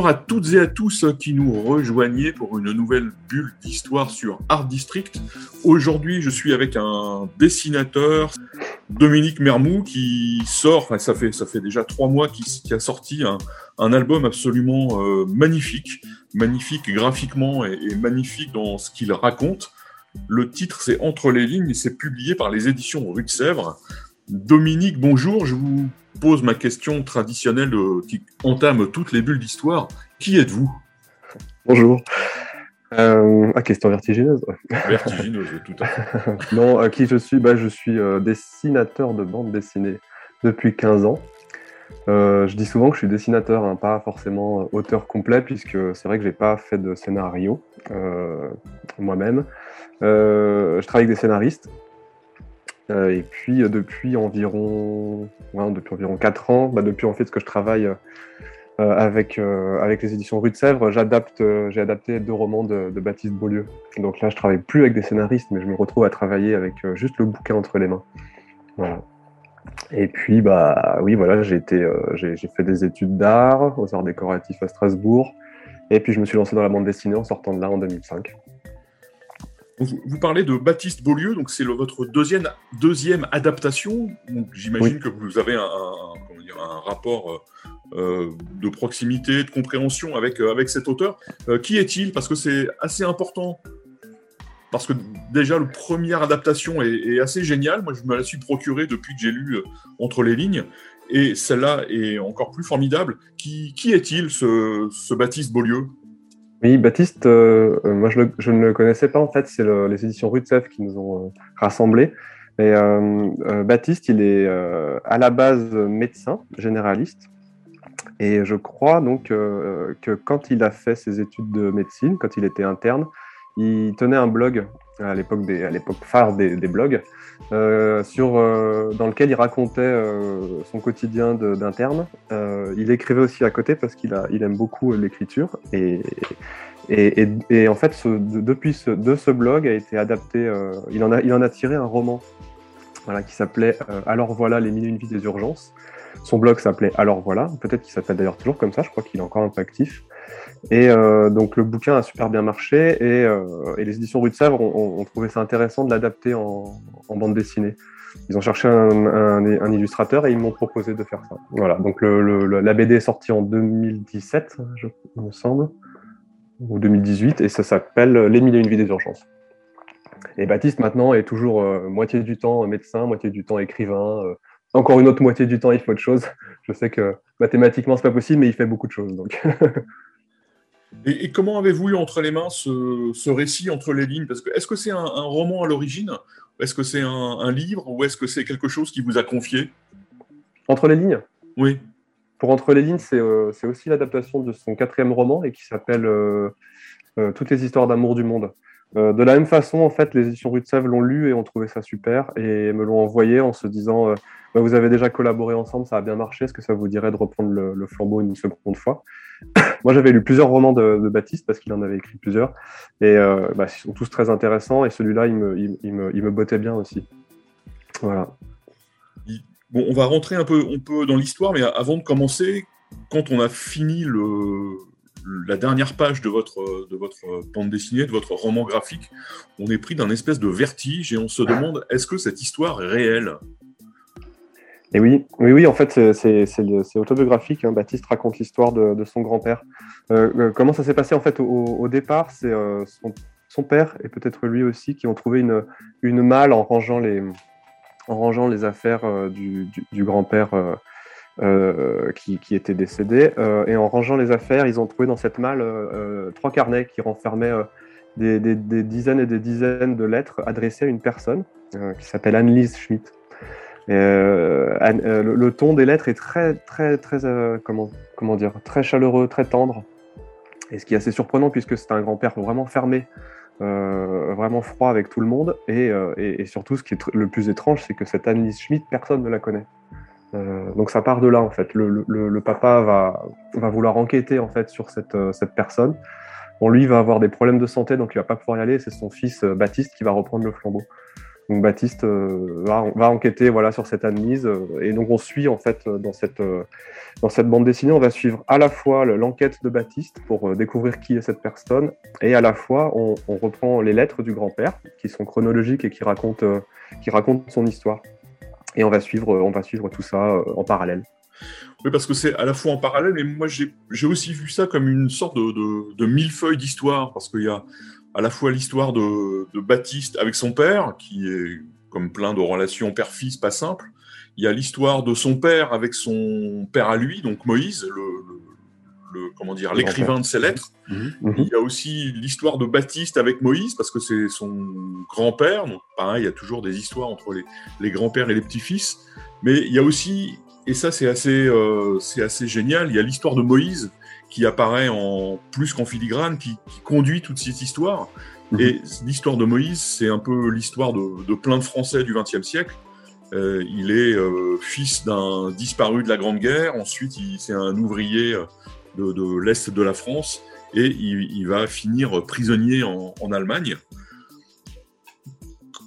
Bonjour à toutes et à tous qui nous rejoignez pour une nouvelle bulle d'histoire sur Art District. Aujourd'hui, je suis avec un dessinateur, Dominique Mermou, qui sort, ça, fait, ça fait déjà trois mois qu'il a sorti un, album absolument euh, magnifique, magnifique graphiquement et, et magnifique dans ce qu'il raconte. Le titre, c'est Entre les lignes et c'est publié par les éditions Rue de Sèvres. Dominique, bonjour. Je vous pose ma question traditionnelle euh, qui entame toutes les bulles d'histoire. Qui êtes-vous? Bonjour. Euh, ah, question vertigineuse. Vertigineuse, tout à fait. non, euh, qui je suis? Bah, Je suis euh, dessinateur de bande dessinée depuis 15 ans. Je dis souvent que je suis dessinateur, hein, pas forcément auteur complet, puisque c'est vrai que j'ai pas fait de scénario moi-même. Je travaille avec des scénaristes. Euh, et puis euh, depuis environ, depuis environ 4 ans, bah, depuis en fait ce que je travaille euh, avec, avec les éditions Rue de Sèvres, j'adapte, j'ai adapté deux romans de, Baptiste Beaulieu. Donc là, je travaille plus avec des scénaristes, mais je me retrouve à travailler avec juste le bouquin entre les mains. Et puis, bah oui, voilà, j'ai, j'ai fait des études d'art aux arts décoratifs à Strasbourg. Et puis, je me suis lancé dans la bande dessinée en sortant de là en 2005. Vous, vous parlez de Baptiste Beaulieu, donc c'est votre deuxième, deuxième adaptation. J'imagine Oui. que vous avez un, un- comment dire, un rapport euh, euh, de proximité, de compréhension avec, euh, avec cet auteur. Euh, qui est-il? Parce que c'est assez important. Parce que déjà, la première adaptation est, est assez géniale. Moi, je me la suis procurée depuis que j'ai lu Entre les lignes. Et celle-là est encore plus formidable. Qui, qui est-il, ce, ce Baptiste Beaulieu? Oui, Baptiste, euh, euh, moi je, ne le connaissais pas en fait, c'est le- les éditions Sèvres qui nous ont euh, rassemblés. Et, Baptiste, il est à la base médecin généraliste. Et je crois donc que quand il a fait ses études de médecine, quand il était interne, il tenait un blog à l'époque des, à l'époque phare des, blogs, euh, sur, euh, dans lequel il racontait euh, son quotidien d'interne. Il écrivait aussi à côté parce qu'il a, il aime beaucoup l'écriture et, et, et, en fait, de, depuis ce, de ce blog a été adapté, il, en a, il en a tiré un roman voilà, qui s'appelait Alors voilà les mille et une vies des urgences. Son blog s'appelait Alors voilà, peut-être qu'il s'appelle d'ailleurs toujours comme ça, je crois qu'il est encore un peu actif. Et euh, donc le bouquin a super bien marché et, euh, les éditions Rue de Sèvres ont, trouvé ça intéressant de l'adapter en, bande dessinée. Ils ont cherché un, illustrateur et ils m'ont proposé de faire ça. Voilà, donc le, la BD est sortie en 2017, je, il me semble ou 2018, et ça s'appelle Les mille et une vies des urgences. Et Baptiste, maintenant, est toujours euh, moitié du temps médecin, moitié du temps écrivain. encore une autre moitié du temps, il fait autre chose. Je sais que mathématiquement, c'est pas possible, mais il fait beaucoup de choses. Donc. Et, et comment avez-vous eu entre les mains ce, ce récit entre les lignes? Parce que est-ce que c'est un, un roman à l'origine? Est-ce que c'est un, un livre? Ou est-ce que c'est quelque chose qui vous a confié? Entre les lignes, Oui. pour Entre les lignes, c'est euh, c'est aussi l'adaptation de son quatrième roman et qui s'appelle euh, euh, Toutes les histoires d'amour du monde. Euh, de la même façon, en fait, les éditions Rue de Sèvres l'ont lu et ont trouvé ça super et me l'ont envoyé en se disant euh, Bah, Vous avez déjà collaboré ensemble, ça a bien marché, est-ce que ça vous dirait de reprendre le, le flambeau une seconde fois? Moi, j'avais lu plusieurs romans de, Baptiste parce qu'il en avait écrit plusieurs et euh, bah, ils sont tous très intéressants et celui-là, il me, il, me, il me bottait bien aussi. Voilà. Bon, on va rentrer un peu, dans l'histoire, mais avant de commencer, quand on a fini la dernière page de votre, de votre bande dessinée, de votre roman graphique, on est pris d'un espèce de vertige et on se demande est-ce que cette histoire est réelle? Et oui, oui, oui, en fait, c'est- autobiographique. hein. Baptiste raconte l'histoire de, son grand-père. Euh, euh, comment ça s'est passé en fait au, départ C'est euh, son, père et peut-être lui aussi qui ont trouvé une, une malle en rangeant les, en rangeant les affaires du, du- grand-père qui, qui était décédé. Et en rangeant les affaires, ils ont trouvé dans cette malle trois carnets qui renfermaient des, des- des dizaines et des dizaines de lettres adressées à une personne qui s'appelle Annelise Schmitt. Euh, euh, le, ton des lettres est très, très, très, euh, comment, dire, très chaleureux, très tendre. Et ce qui est assez surprenant, puisque c'est un grand-père vraiment fermé, vraiment froid avec tout le monde. Et, surtout, ce qui est le plus étrange, c'est que cette Annelise Schmidt, personne ne la connaît. Donc ça part de là, en fait. Le, papa va, va vouloir enquêter en fait sur cette, cette personne. Bon, lui va avoir des problèmes de santé, donc il va pas pouvoir y aller. C'est son fils Baptiste qui va reprendre le flambeau. Donc Baptiste euh, va, enquêter voilà sur cette Annelise euh, et donc on suit en fait dans cette dans cette bande dessinée, on va suivre à la fois l'enquête de Baptiste pour découvrir qui est cette personne et à la fois on, reprend les lettres du grand-père qui sont chronologiques et qui racontent qui son histoire. Et on va suivre on va suivre tout ça en parallèle. Oui, parce que c'est à la fois en parallèle, mais moi j'ai aussi vu ça comme une sorte de, de, de millefeuille d'histoire, parce qu'il y a à la fois l'histoire de, de, Baptiste avec son père, qui est comme plein de relations père-fils pas simple. Il y a l'histoire de son père avec son père à lui, donc Moïse, le, le, le comment dire, l'écrivain de ses lettres. Mmh. Mmh. Il y a aussi l'histoire de Baptiste avec Moïse, parce que c'est son grand-père. Donc pareil, il y a toujours des histoires entre les, les grands-pères et les petits-fils. Mais il y a aussi et ça, c'est assez, euh, c'est assez génial. Il y a l'histoire de Moïse qui apparaît en plus qu'en filigrane, qui, qui, conduit toute cette histoire. Mmh. Et l'histoire de Moïse, c'est un peu l'histoire de, de, plein de Français du XXe siècle. Euh, il est euh, fils d'un disparu de la Grande Guerre. Ensuite, c'est un ouvrier de, de l'est de la France et il, il va finir prisonnier en, en, Allemagne.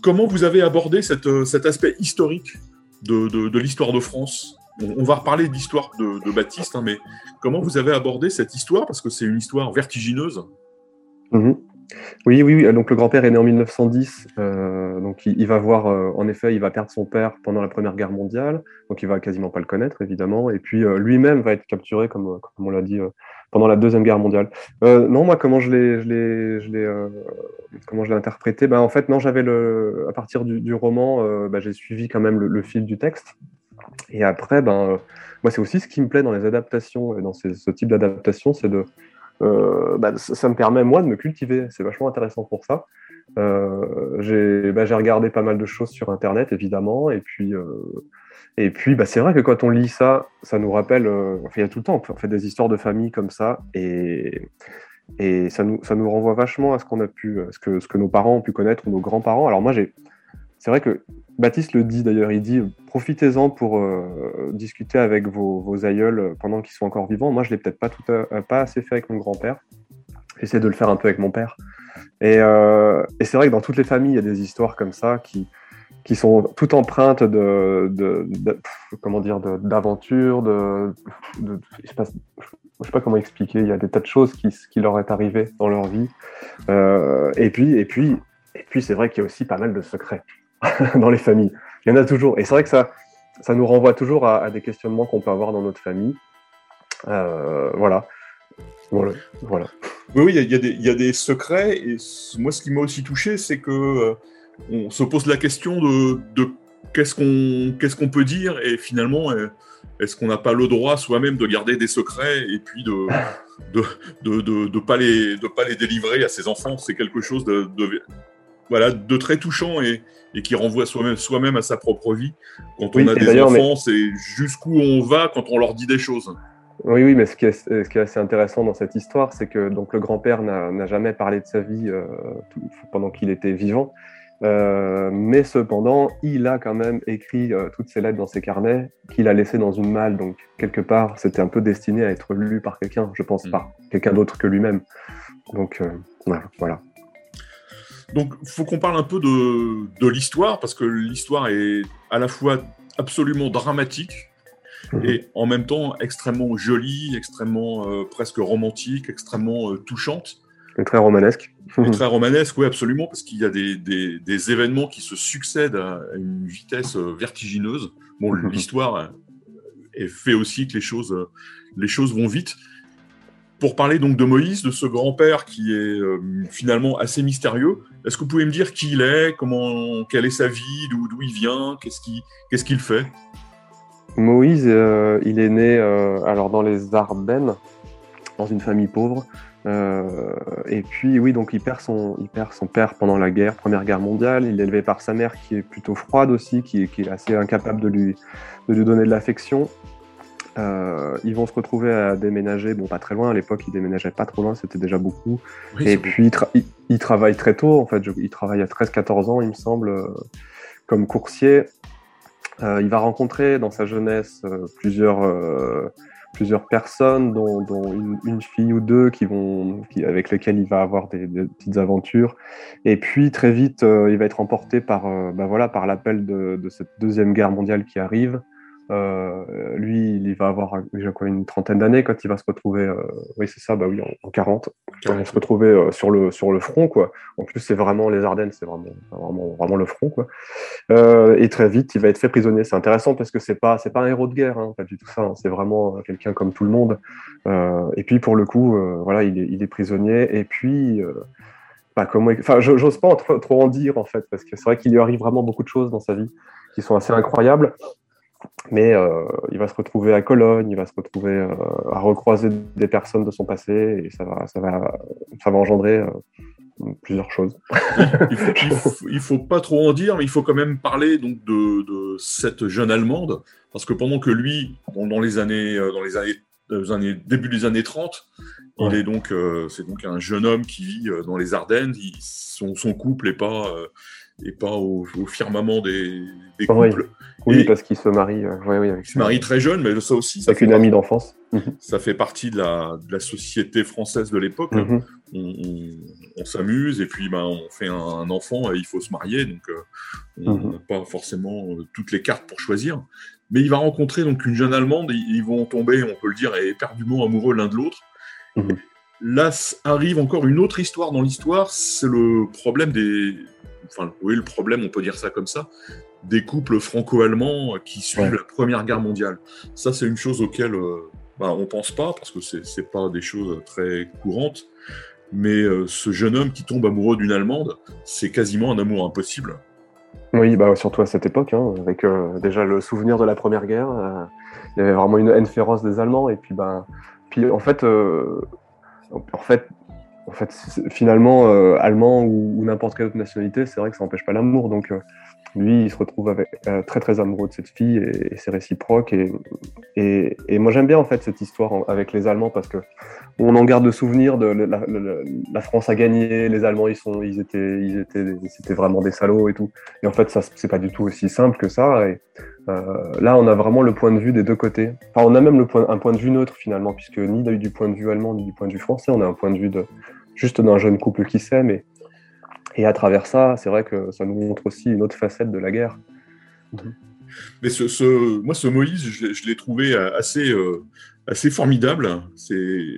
Comment vous avez abordé cette, cet aspect historique de, de l'histoire de France? On va reparler de l'histoire de, Baptiste, hein, mais comment vous avez abordé cette histoire? Parce que c'est une histoire vertigineuse. Mmh. Oui, oui, donc le grand-père est né en 1910, euh, donc il, va voir, euh, en effet, il va perdre son père pendant la Première Guerre mondiale, donc il va quasiment pas le connaître, évidemment, et puis euh, lui-même va être capturé, comme, comme on l'a dit, pendant la Deuxième Guerre mondiale. Non, moi, comment je l'ai, je l'ai, comment je l'ai interprété? Ben, En fait, non, j'avais le, à partir du, du roman, ben, j'ai suivi quand même le, le fil du texte, et après, ben, moi, c'est aussi ce qui me plaît dans les adaptations, et dans ces, ce type d'adaptation, c'est de. Euh, bah, ça me permet, moi, de me cultiver. C'est vachement intéressant pour ça. Euh, j'ai bah, regardé pas mal de choses sur Internet, évidemment. Et puis, euh, puis bah, c'est vrai que quand on lit ça, ça nous rappelle. Euh, il y a tout le temps, on fait des histoires de famille comme ça. Et, et ça, nous, ça nous renvoie vachement à ce qu'on a pu, ce que, ce que nos parents ont pu connaître ou nos grands-parents. Alors, moi, j'ai c'est vrai que Baptiste le dit d'ailleurs, il dit profitez-en pour euh, discuter avec vos, aïeuls pendant qu'ils sont encore vivants. Moi, je l'ai peut-être pas tout à, pas assez fait avec mon grand-père. J'essaie de le faire un peu avec mon père. Et, euh, et c'est vrai que dans toutes les familles, il y a des histoires comme ça qui, qui sont toutes empreintes de, comment dire, d'aventure, de, de, je je sais pas comment expliquer. Il y a des tas de choses qui, qui leur est arrivé dans leur vie. Euh, et puis, et puis, et puis, c'est vrai qu'il y a aussi pas mal de secrets. dans les familles. Il y en a toujours. Et c'est vrai que ça, ça nous renvoie toujours à, des questionnements qu'on peut avoir dans notre famille. Euh, voilà. voilà. Oui, oui, il y, a des secrets. Et moi, ce qui m'a aussi touché, c'est que euh, on se pose la question de, qu'est-ce qu'on qu'est-ce peut dire et finalement, euh, est-ce qu'on n'a pas le droit soi-même de garder des secrets et puis de de, de, de, de pas pas les délivrer à ses enfants? C'est quelque chose de voilà, de très touchant et, et qui renvoie soi-même soi à sa propre vie. Quand oui, on a des enfants, mais... c'est jusqu'où on va quand on leur dit des choses. Oui, oui, mais ce qui est, ce qui est assez intéressant dans cette histoire, c'est que donc le grand-père n'a jamais parlé de sa vie euh, tout, pendant qu'il était vivant, euh, mais cependant, il a quand même écrit euh, toutes ses lettres dans ses carnets qu'il a laissées dans une malle. Donc quelque part, c'était un peu destiné à être lu par quelqu'un, je pense, mmh. par quelqu'un d'autre que lui-même. Donc voilà. voilà. Donc, il faut qu'on parle un peu de, de l'histoire, parce que l'histoire est à la fois absolument dramatique mmh. et en même temps extrêmement jolie, extrêmement euh, presque romantique, extrêmement euh, touchante. Et très romanesque. Et très romanesque, oui, absolument, parce qu'il y a des, des, des, événements qui se succèdent à une vitesse euh, vertigineuse. Bon, mmh. l'histoire fait aussi que les choses, les choses vont vite pour parler donc de Moïse, de ce grand-père qui est euh, finalement assez mystérieux. Est-ce que vous pouvez me dire qui il est, comment, quelle est sa vie, d'où il vient, qu'est-ce qu'il qu'est-ce qu'il fait? Moïse, euh, il est né euh, alors dans les Ardennes, dans une famille pauvre. Et puis oui, donc il perd son, il perd son père pendant la guerre, première guerre mondiale. Il est élevé par sa mère qui est plutôt froide aussi, qui, qui est assez incapable de lui, de lui donner de l'affection. Euh, ils vont se retrouver à déménager, bon pas très loin, à l'époque ils déménageaient pas trop loin, c'était déjà beaucoup. et puis ils, travaillent très tôt, en fait, ils travaillent à 13-14 ans il me semble, euh, comme coursier. Euh, il va rencontrer dans sa jeunesse plusieurs, plusieurs personnes, dont, une, fille ou deux qui vont, avec lesquelles il va avoir des, petites aventures. Et puis très vite, il va être emporté par, bah, voilà, par l'appel de, de, cette deuxième guerre mondiale qui arrive. Euh, lui, il va avoir déjà quoi, une trentaine d'années quand il va se retrouver, euh, oui c'est ça, bah oui, en, 40, quand il va se retrouver euh, sur, le, sur le front, quoi. En plus, c'est vraiment les Ardennes, c'est vraiment, vraiment, vraiment le front, quoi. et très vite, il va être fait prisonnier. C'est intéressant parce que c'est pas, c'est pas un héros de guerre, hein, pas du tout ça. Hein. c'est vraiment quelqu'un comme tout le monde. et puis pour le coup, voilà, il est, il est, prisonnier. Et puis, bah, comment, enfin, j'ose pas trop, trop en dire en fait, parce que c'est vrai qu'il lui arrive vraiment beaucoup de choses dans sa vie qui sont assez incroyables. Mais euh, il va se retrouver à Cologne, il va se retrouver euh, à recroiser des personnes de son passé et ça va, ça va, ça va engendrer euh, plusieurs choses. il, faut, faut, pas trop en dire, mais il faut quand même parler donc de, de cette jeune Allemande, parce que pendant que lui, dans les années, dans les années, années, début des années 30, il est donc, c'est donc un jeune homme qui vit dans les Ardennes. son, son, couple n'est pas et pas au, firmament des, des couples. Oui, parce qu'il se marie. Euh, oui, il se marie très jeune, mais ça aussi. Ça avec une amie d'enfance. Mhm. Ça fait partie de la, de la société française de l'époque. Mhm. On, s'amuse et puis ben, on fait un, enfant et il faut se marier. Donc euh, on mhm. n'a pas forcément euh, toutes les cartes pour choisir. Mais il va rencontrer donc une jeune Allemande et ils vont tomber, on peut le dire, éperdument amoureux l'un de l'autre. Là arrive encore une autre histoire dans l'histoire, c'est le problème des, enfin, oui, le problème, on peut dire ça comme ça, des couples franco-allemands qui suivent la Première Guerre mondiale. Ça, c'est une chose auquel euh, bah, on pense pas, parce que c'est n'est pas des choses très courantes. Mais euh, ce jeune homme qui tombe amoureux d'une Allemande, c'est quasiment un amour impossible. Oui, bah, surtout à cette époque, hein, avec euh, déjà le souvenir de la Première Guerre. il y avait vraiment une haine féroce des Allemands. Et puis, bah, puis en fait, en fait en fait, finalement, euh, allemand ou, n'importe quelle autre nationalité, c'est vrai que ça n'empêche pas l'amour. Donc, euh, lui, il se retrouve avec, euh, très très amoureux de cette fille et, c'est réciproque. Et, et, moi, j'aime bien en fait cette histoire avec les Allemands parce que on en garde le souvenir de la, France a gagné, les Allemands ils sont, ils étaient, ils étaient, c'était vraiment des salauds et tout. Et en fait, ça c'est pas du tout aussi simple que ça. Et là, on a vraiment le point de vue des deux côtés. Enfin, on a même le point, un point de vue neutre finalement, puisque ni du point de vue allemand ni du point de vue français, on a un point de vue de juste d'un jeune couple qui s'aime. Et, et à travers ça, c'est vrai que ça nous montre aussi une autre facette de la guerre. Mais ce, moi, ce Moïse, je, l'ai trouvé assez, euh, assez formidable.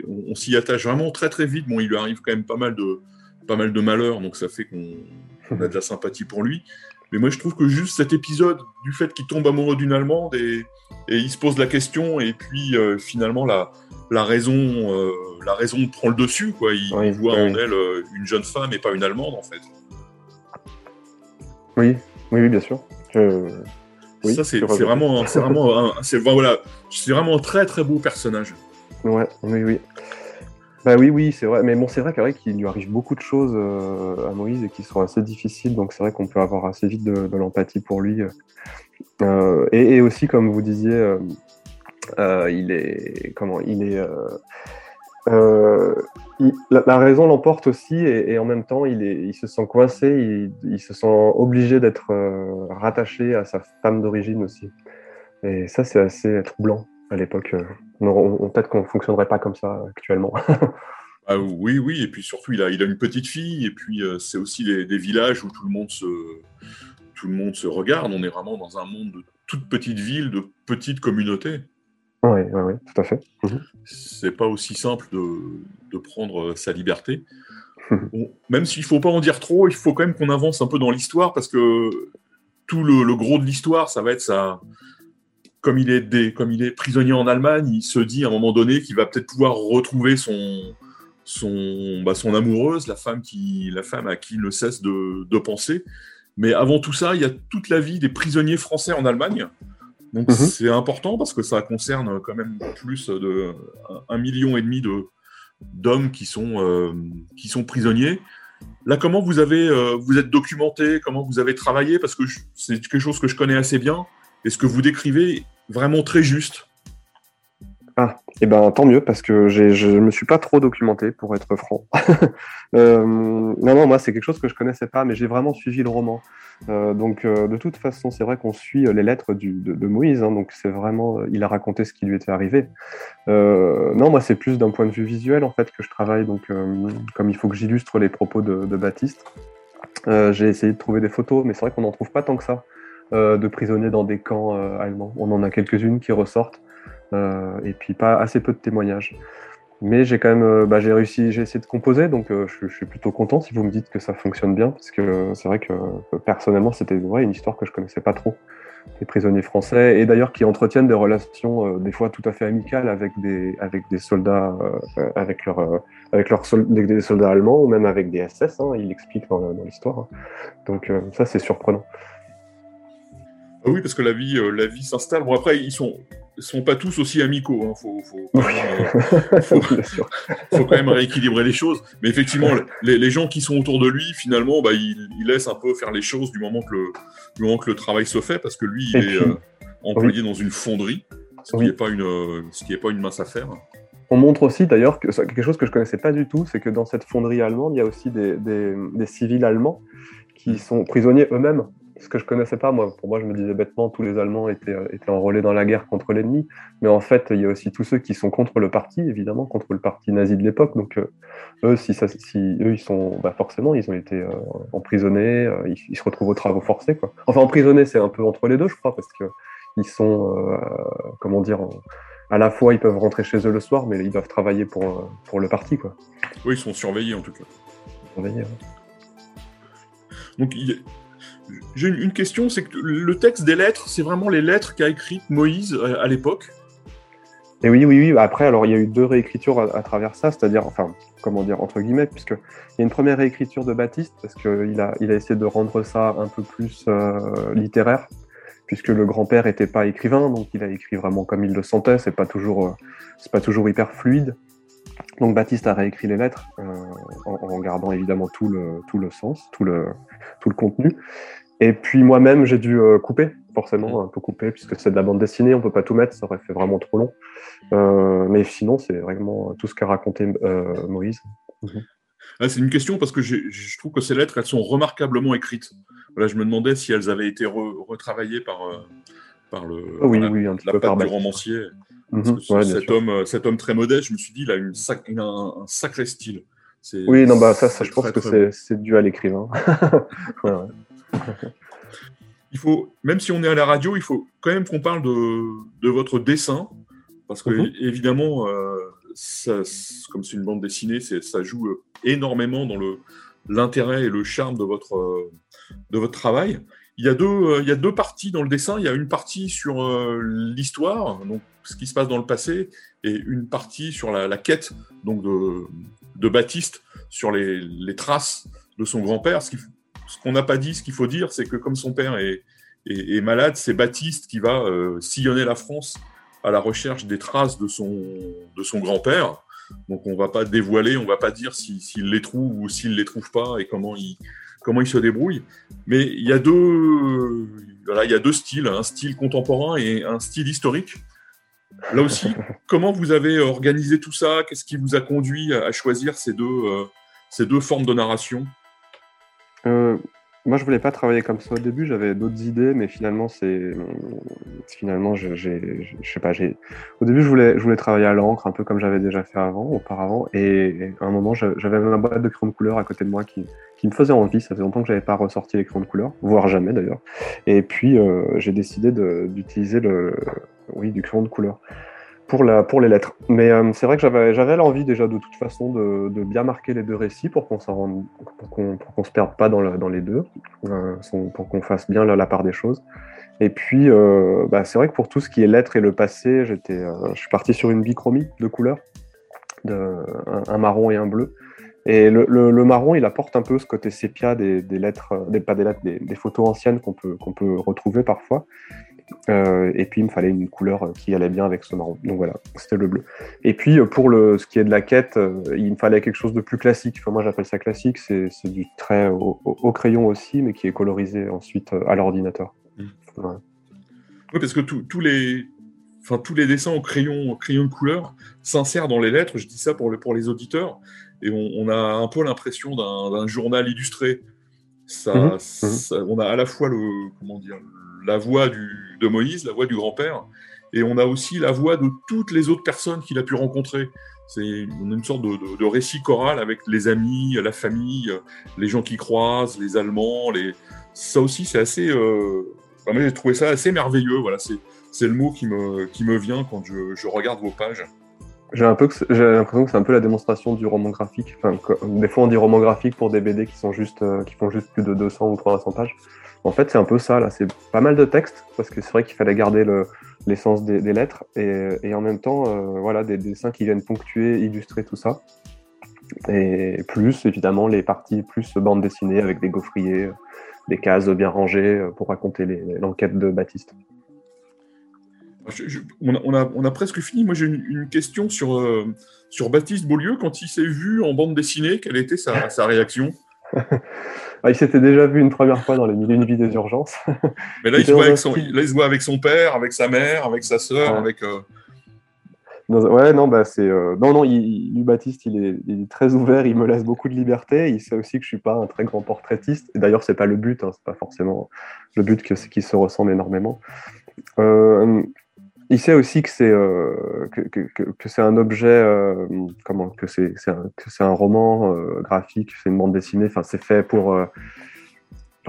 On, s'y attache vraiment très très vite. Bon, il lui arrive quand même pas mal de, pas mal de malheurs, donc ça fait qu'on a de la sympathie pour lui. Mais moi, je trouve que juste cet épisode du fait qu'il tombe amoureux d'une Allemande et, et, il se pose la question, et puis euh, finalement, la, la raison, euh, la raison prend le dessus. Quoi. Il, voit en elle euh, une jeune femme et pas une Allemande, en fait. Oui, oui, bien sûr. ça, c'est vraiment, c'est vraiment, c'est voilà, c'est vraiment un très très beau personnage. Ouais, oui, oui. Bah oui, oui, c'est vrai. Mais bon, c'est vrai, qu'il lui arrive beaucoup de choses euh, à Moïse et qui sont assez difficiles. Donc c'est vrai qu'on peut avoir assez vite de, l'empathie pour lui. et, aussi, comme vous disiez, euh, il est comment Il est euh, euh, la, raison l'emporte aussi et, en même temps il, est, il se sent coincé, il, se sent obligé d'être rattaché à sa femme d'origine aussi. Et ça c'est assez troublant à l'époque. Peut-être qu'on ne fonctionnerait pas comme ça actuellement. Ah, oui, oui, et puis surtout il a, il a une petite fille et puis c'est aussi des, villages où tout le monde se tout le monde se regarde. On est vraiment dans un monde de toute petite ville, de petites communautés. Oui, oui, tout à fait. Mhm. C'est pas aussi simple de, prendre euh, sa liberté. même s'il faut pas en dire trop, il faut quand même qu'on avance un peu dans l'histoire parce que tout le, gros de l'histoire, ça va être ça. Comme il, est comme il est prisonnier en Allemagne, il se dit à un moment donné qu'il va peut-être pouvoir retrouver son, son, bah, son amoureuse, la femme, qui, la femme à qui il ne cesse de, de penser. Mais avant tout ça, il y a toute la vie des prisonniers français en Allemagne. Donc mhm. c'est important parce que ça concerne quand même plus de un million et demi de d'hommes qui sont euh, qui sont prisonniers. Là, comment vous avez euh, vous êtes documenté, comment vous avez travaillé? Parce que c'est quelque chose que je connais assez bien et ce que vous décrivez vraiment très juste. Ah, et eh ben tant mieux parce que je ne me suis pas trop documenté pour être franc. euh, non, non, moi c'est quelque chose que je connaissais pas, mais j'ai vraiment suivi le roman. Euh, donc euh, de toute façon, c'est vrai qu'on suit les lettres de, Moïse, hein, donc c'est vraiment, il a raconté ce qui lui était arrivé. Non, moi c'est plus d'un point de vue visuel en fait que je travaille, donc comme il faut que j'illustre les propos de, de Baptiste, j'ai essayé de trouver des photos, mais c'est vrai qu'on n'en trouve pas tant que ça de prisonniers dans des camps allemands. On en a quelques-unes qui ressortent. Euh, et puis pas assez peu de témoignages. Mais j'ai quand même, euh, bah, j'ai réussi, j'ai essayé de composer, donc euh, je, suis plutôt content si vous me dites que ça fonctionne bien, parce que c'est vrai que personnellement c'était ouais, une histoire que je connaissais pas trop des prisonniers français et d'ailleurs qui entretiennent des relations des fois tout à fait amicales avec des avec des soldats avec leur avec leurs des soldats allemands ou même avec des SS hein, il explique dans, dans l'histoire hein. donc ça c'est surprenant ah oui parce que la vie la vie s'installe bon après ils sont sont pas tous aussi amicaux. Il hein. faut, faut, faut, quand même rééquilibrer les choses. Mais effectivement, les, les, gens qui sont autour de lui, finalement, bah, il, il, laisse un peu faire les choses du moment que le, du moment que le travail se fait, parce que lui, il est euh, employé dans une fonderie, ce qui n'est pas, une, ce qui pas une mince affaire. On montre aussi d'ailleurs que quelque chose que je connaissais pas du tout, c'est que dans cette fonderie allemande, il y a aussi des, des, des civils allemands qui mm. sont prisonniers eux-mêmes ce que je connaissais pas, moi, pour moi, je me disais bêtement, tous les Allemands étaient, euh, étaient enrôlés dans la guerre contre l'ennemi. Mais en fait, il y a aussi tous ceux qui sont contre le parti, évidemment, contre le parti nazi de l'époque. Donc, euh, eux, si, ça, si eux, ils sont, bah, forcément, ils ont été euh, emprisonnés, ils, se retrouvent aux travaux forcés, quoi. Enfin, emprisonnés, c'est un peu entre les deux, je crois, parce que ils sont, comment dire, à la fois, ils peuvent rentrer chez eux le soir, mais ils doivent travailler pour, pour le parti, quoi. Oui, ils sont surveillés, en tout cas. Surveillés, Donc, il j'ai une question, c'est que le texte des lettres, c'est vraiment les lettres qu'a écrites Moïse euh, à l'époque Et oui, oui, oui. Après, alors il y a eu deux réécritures à, travers ça, c'est-à-dire, enfin, comment dire, entre guillemets, puisque il y a une première réécriture de Baptiste, parce qu'il a, il a essayé de rendre ça un peu plus euh, littéraire, puisque le grand-père n'était pas écrivain, donc il a écrit vraiment comme il le sentait, c'est pas toujours, euh, c'est pas toujours hyper fluide. Donc Baptiste a réécrit les lettres euh, en, en, gardant évidemment tout le, tout le sens, tout le, tout le contenu. Et puis moi-même, j'ai dû euh, couper, forcément, un peu couper, puisque c'est de la bande dessinée, on peut pas tout mettre, ça aurait fait vraiment trop long. Euh, mais sinon, c'est vraiment tout ce qu'a raconté Moïse. Mhm. Ah, c'est une question parce que je trouve que ces lettres, elles sont remarquablement écrites. Voilà, je me demandais si elles avaient été retravaillées par, par le, oh oui, oui, un petit la peu par du romancier. Mhm. cet, homme, cet homme très modeste, je me suis dit, il a, une il a un, un, sacré style. Oui, non, bah, ça, ça je pense que c'est dû à l'écrivain. ouais, ouais. il faut, même si on est à la radio, il faut quand même qu'on parle de, de, votre dessin, parce que mhm. évidemment, euh, ça, comme c'est une bande dessinée, ça joue euh, énormément dans l'intérêt et le charme de votre euh, de votre travail. Il y, a deux, il y a deux parties dans le dessin. Il y a une partie sur l'histoire, donc ce qui se passe dans le passé, et une partie sur la, quête donc de, de Baptiste, sur les, les traces de son grand-père, ce qu'on n'a pas dit, ce qu'il faut dire, c'est que comme son père est, est, malade, c'est Baptiste qui va euh, sillonner la France à la recherche des traces de son, de son grand-père. Donc on ne va pas dévoiler, on ne va pas dire s'il les trouve ou s'il ne les trouve pas et comment il, comment il se débrouille. Mais il y a deux, voilà, il y a deux styles, un style contemporain et un style historique. Là aussi, comment vous avez organisé tout ça? Qu'est-ce qui vous a conduit à choisir ces deux, euh, ces deux formes de narration? Euh, moi, je voulais pas travailler comme ça au début. J'avais d'autres idées, mais finalement, c'est finalement, je sais pas. Au début, je voulais, je travailler à l'encre, un peu comme j'avais déjà fait avant, auparavant. Et à un moment, j'avais ma boîte de crayons de couleur à côté de moi qui, me faisait envie. Ça faisait longtemps que j'avais pas ressorti les crayons de couleur, voire jamais d'ailleurs. Et puis, euh, j'ai décidé d'utiliser le, oui, du crayon de couleur pour, la, pour les lettres. Mais euh, c'est vrai que j'avais, l'envie déjà de toute façon de, de bien marquer les deux récits pour qu'on qu'on se perde pas dans, dans les deux, euh, pour qu'on fasse bien la, la, part des choses. Et puis, euh, bah, c'est vrai que pour tout ce qui est lettres et le passé, j'étais, je suis parti sur une bichromie de couleurs, un, marron et un bleu. Et le, le, le, marron, il apporte un peu ce côté sépia des, des lettres, des, pas des lettres, des, des photos anciennes qu'on peut, qu'on peut retrouver parfois. Euh, et puis il me fallait une couleur qui allait bien avec ce marron. Donc voilà, c'était le bleu. Et puis euh, pour le, ce qui est de la quête, euh, il me fallait quelque chose de plus classique. Enfin, moi j'appelle ça classique, c'est du trait au, au, crayon aussi, mais qui est colorisé ensuite à l'ordinateur. Mmh. Ouais. Oui, parce que tous les, enfin tous les dessins au crayon, au crayon de couleur s'insèrent dans les lettres. Je dis ça pour, pour les auditeurs, et on, a un peu l'impression d'un journal illustré. Mhm. Ça, on a à la fois le, comment dire, la voix de Moïse, la voix du grand-père, et on a aussi la voix de toutes les autres personnes qu'il a pu rencontrer. C'est une sorte de, récit choral avec les amis, la famille, les gens qui croisent, les Allemands. Ça aussi, c'est assez. Euh... j'ai trouvé ça assez merveilleux. Voilà, c'est le mot qui me, qui me vient quand je regarde vos pages. J'ai un peu j'ai l'impression que c'est un peu la démonstration du roman graphique. Enfin, des fois, on dit roman graphique pour des BD qui sont juste, euh, qui font juste plus de 200 ou 300 pages. En fait, c'est un peu ça. Là, c'est pas mal de texte parce que c'est vrai qu'il fallait garder l'essence des, des, lettres et, et, en même temps, euh, voilà, des, dessins qui viennent ponctuer, illustrer tout ça. Et plus, évidemment, les parties plus bande dessinée avec des gaufriers, des cases bien rangées euh, pour raconter l'enquête de Baptiste on, a, on, a, presque fini. Moi, j'ai une, question sur, euh, sur Baptiste Beaulieu. Quand il s'est vu en bande dessinée, quelle était sa, sa réaction? Ah, Il s'était déjà vu une première fois dans les Mille et une vies des urgences. Mais là il, avec son, là il, se voit avec son père, avec sa mère, avec sa sœur, avec. Euh, ouais, non, bah, c'est. Euh, non, non, il, Baptiste, il est, il est, très ouvert, il me laisse beaucoup de liberté. Il sait aussi que je suis pas un très grand portraitiste. Et d'ailleurs, c'est pas le but, hein, c'est pas forcément le but que c'est qu'il se ressemble énormément. Euh, il sait aussi que c'est euh, que, que, que c'est un objet, euh, comment que c'est un, un, roman euh, graphique, c'est une bande dessinée. Enfin, c'est fait pour.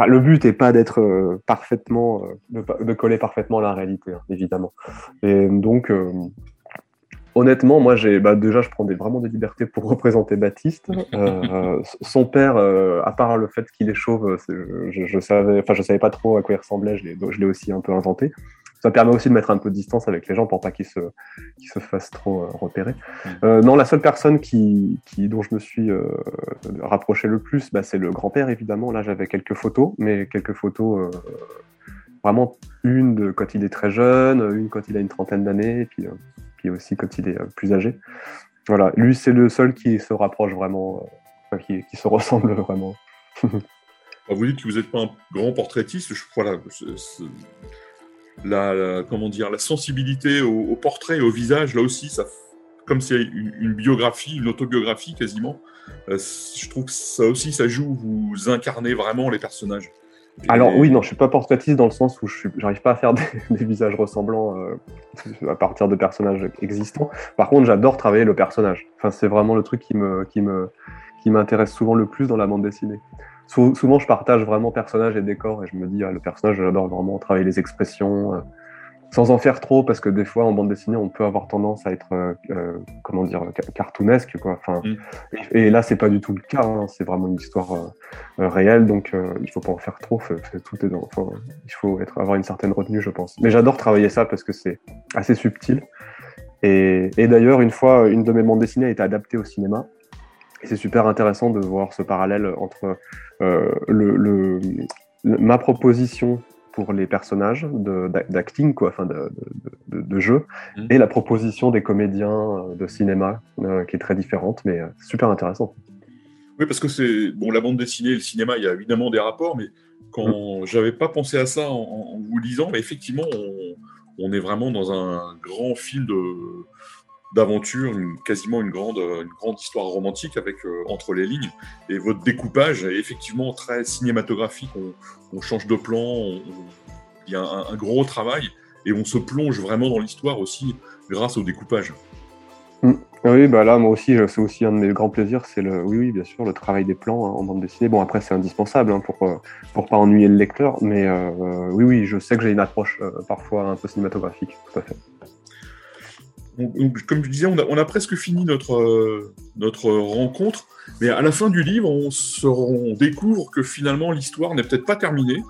Le but n'est pas d'être parfaitement, de, de, coller parfaitement à la réalité, hein, évidemment. Et donc, honnêtement, moi, j'ai bah, déjà, je prends des, vraiment des libertés pour représenter Baptiste. son père, à part le fait qu'il est chauve, je, je, savais, enfin, je savais pas trop à quoi il ressemblait. Je l'ai aussi un peu inventé ça permet aussi de mettre un peu de distance avec les gens pour pas qu'ils se, qu'ils se fassent trop euh, repérer. Mm. Euh, non, la seule personne qui, qui dont je me suis euh, rapproché le plus, bah, c'est le grand-père, évidemment. Là, j'avais quelques photos, mais quelques photos, vraiment une de quand il est très jeune, une quand il a une trentaine d'années, et puis, puis aussi quand il est plus âgé. Voilà, lui, c'est le seul qui se rapproche vraiment, qui, qui, se ressemble vraiment. vous dites que vous n'êtes pas un grand portraitiste. Je, voilà, la, comment dire, la sensibilité au, portrait au visage, là aussi, ça, comme c'est une, biographie, une autobiographie quasiment, euh, je trouve que ça aussi, ça joue, vous incarnez vraiment les personnages. Alors oui, non, je suis pas portraitiste dans le sens où je n'arrive pas à faire des, visages ressemblants euh, à partir de personnages existants. Par contre, j'adore travailler le personnage. Enfin, c'est vraiment le truc qui me, qui me, qui m'intéresse souvent le plus dans la bande dessinée souvent, je partage vraiment personnage et décor et je me dis, ah, le personnage, j'adore vraiment travailler les expressions, euh, sans en faire trop, parce que des fois, en bande dessinée, on peut avoir tendance à être, euh, euh, comment dire, cartoonesque, quoi. Enfin, mm. et, là, c'est pas du tout le cas, hein. c'est vraiment une histoire réelle, donc il faut pas en faire trop, tout est dans, il faut être, avoir une certaine retenue, je pense. Mais j'adore travailler ça parce que c'est assez subtil. Et, et d'ailleurs, une fois, une de mes bandes dessinées a été adaptée au cinéma, c'est super intéressant de voir ce parallèle entre euh, le, ma proposition pour les personnages d'acting, quoi, enfin de, de, jeu, mmh. et la proposition des comédiens euh, de cinéma, euh, qui est très différente, mais super intéressant. Oui, parce que c'est bon, la bande dessinée et le cinéma, il y a évidemment des rapports, mais quand mmh. j'avais pas pensé à ça en, vous lisant, mais effectivement, on, on, est vraiment dans un grand fil de d'aventure, quasiment une grande, une grande histoire romantique avec euh, entre les lignes. Et votre découpage est effectivement très cinématographique. On, change de plan, il y a un, gros travail et on se plonge vraiment dans l'histoire aussi grâce au découpage. Mm. Oui, bah là, moi aussi, c'est aussi un de mes grands plaisirs, c'est le, oui, bien sûr, le travail des plans hein, en bande dessinée. Bon, après, c'est indispensable hein, pour euh, pour pas ennuyer le lecteur, mais euh, oui, oui, je sais que j'ai une approche parfois un peu cinématographique, tout à fait comme je disais, on a, presque fini notre, euh, notre rencontre, mais à la fin du livre, on, se, découvre que finalement l'histoire n'est peut-être pas terminée,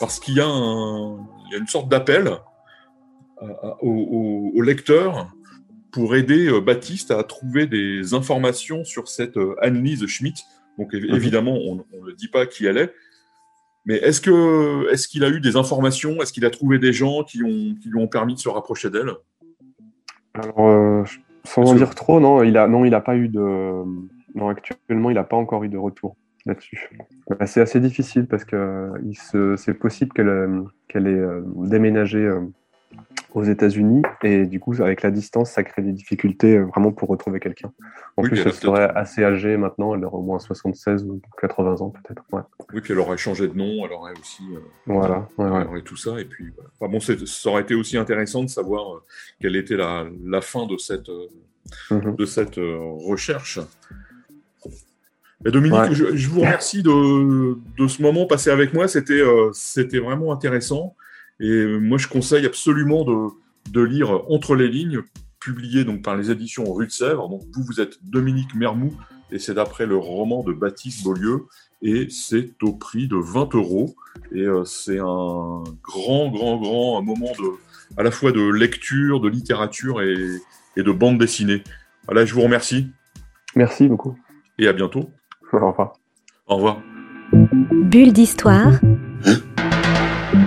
parce qu'il y, a une sorte d'appel au, lecteur pour aider euh, Baptiste à trouver des informations sur cette euh, Annelise Schmidt. Donc mhm. évidemment, on ne dit pas qui elle est, mais est-ce qu'il a eu des informations? Est-ce qu'il a trouvé des gens qui, ont, qui lui ont permis de se rapprocher d'elle? Alors, euh, sans en dire trop, non, il a, non, il a pas eu de. Non, actuellement, il n'a pas encore eu de retour là-dessus. Bah, c'est assez difficile parce que c'est possible qu'elle qu'elle ait euh, déménagé aux États-Unis. Et du coup, avec la distance, ça crée des difficultés euh, vraiment pour retrouver quelqu'un. En Oui, plus, elle serait assez âgée maintenant. Elle aurait au moins 76 ou 80 ans, peut-être. Ouais. Oui, puis elle aurait changé de nom, elle aurait aussi. euh, Voilà. Ouais, elle aurait tout ça. Et puis, voilà. Enfin, bon, ça aurait été aussi intéressant de savoir euh, quelle était la, la fin de cette, euh, Mhm. de cette recherche. Mais Dominique, je, je vous remercie de, de ce moment passé avec moi. C'était c'était vraiment intéressant. Et moi, je conseille absolument de, de lire Entre les lignes, publié donc par les éditions Rue de Sèvres. Donc, vous, vous êtes Dominique Mermou, et c'est d'après le roman de Baptiste Beaulieu. Et c'est au prix de 20 euros. Et euh, c'est un grand, grand, grand moment de, à la fois de lecture, de littérature et, et de bande dessinée. Voilà, je vous remercie Merci beaucoup. et à bientôt. Au revoir. Au revoir. Bulle d'histoire.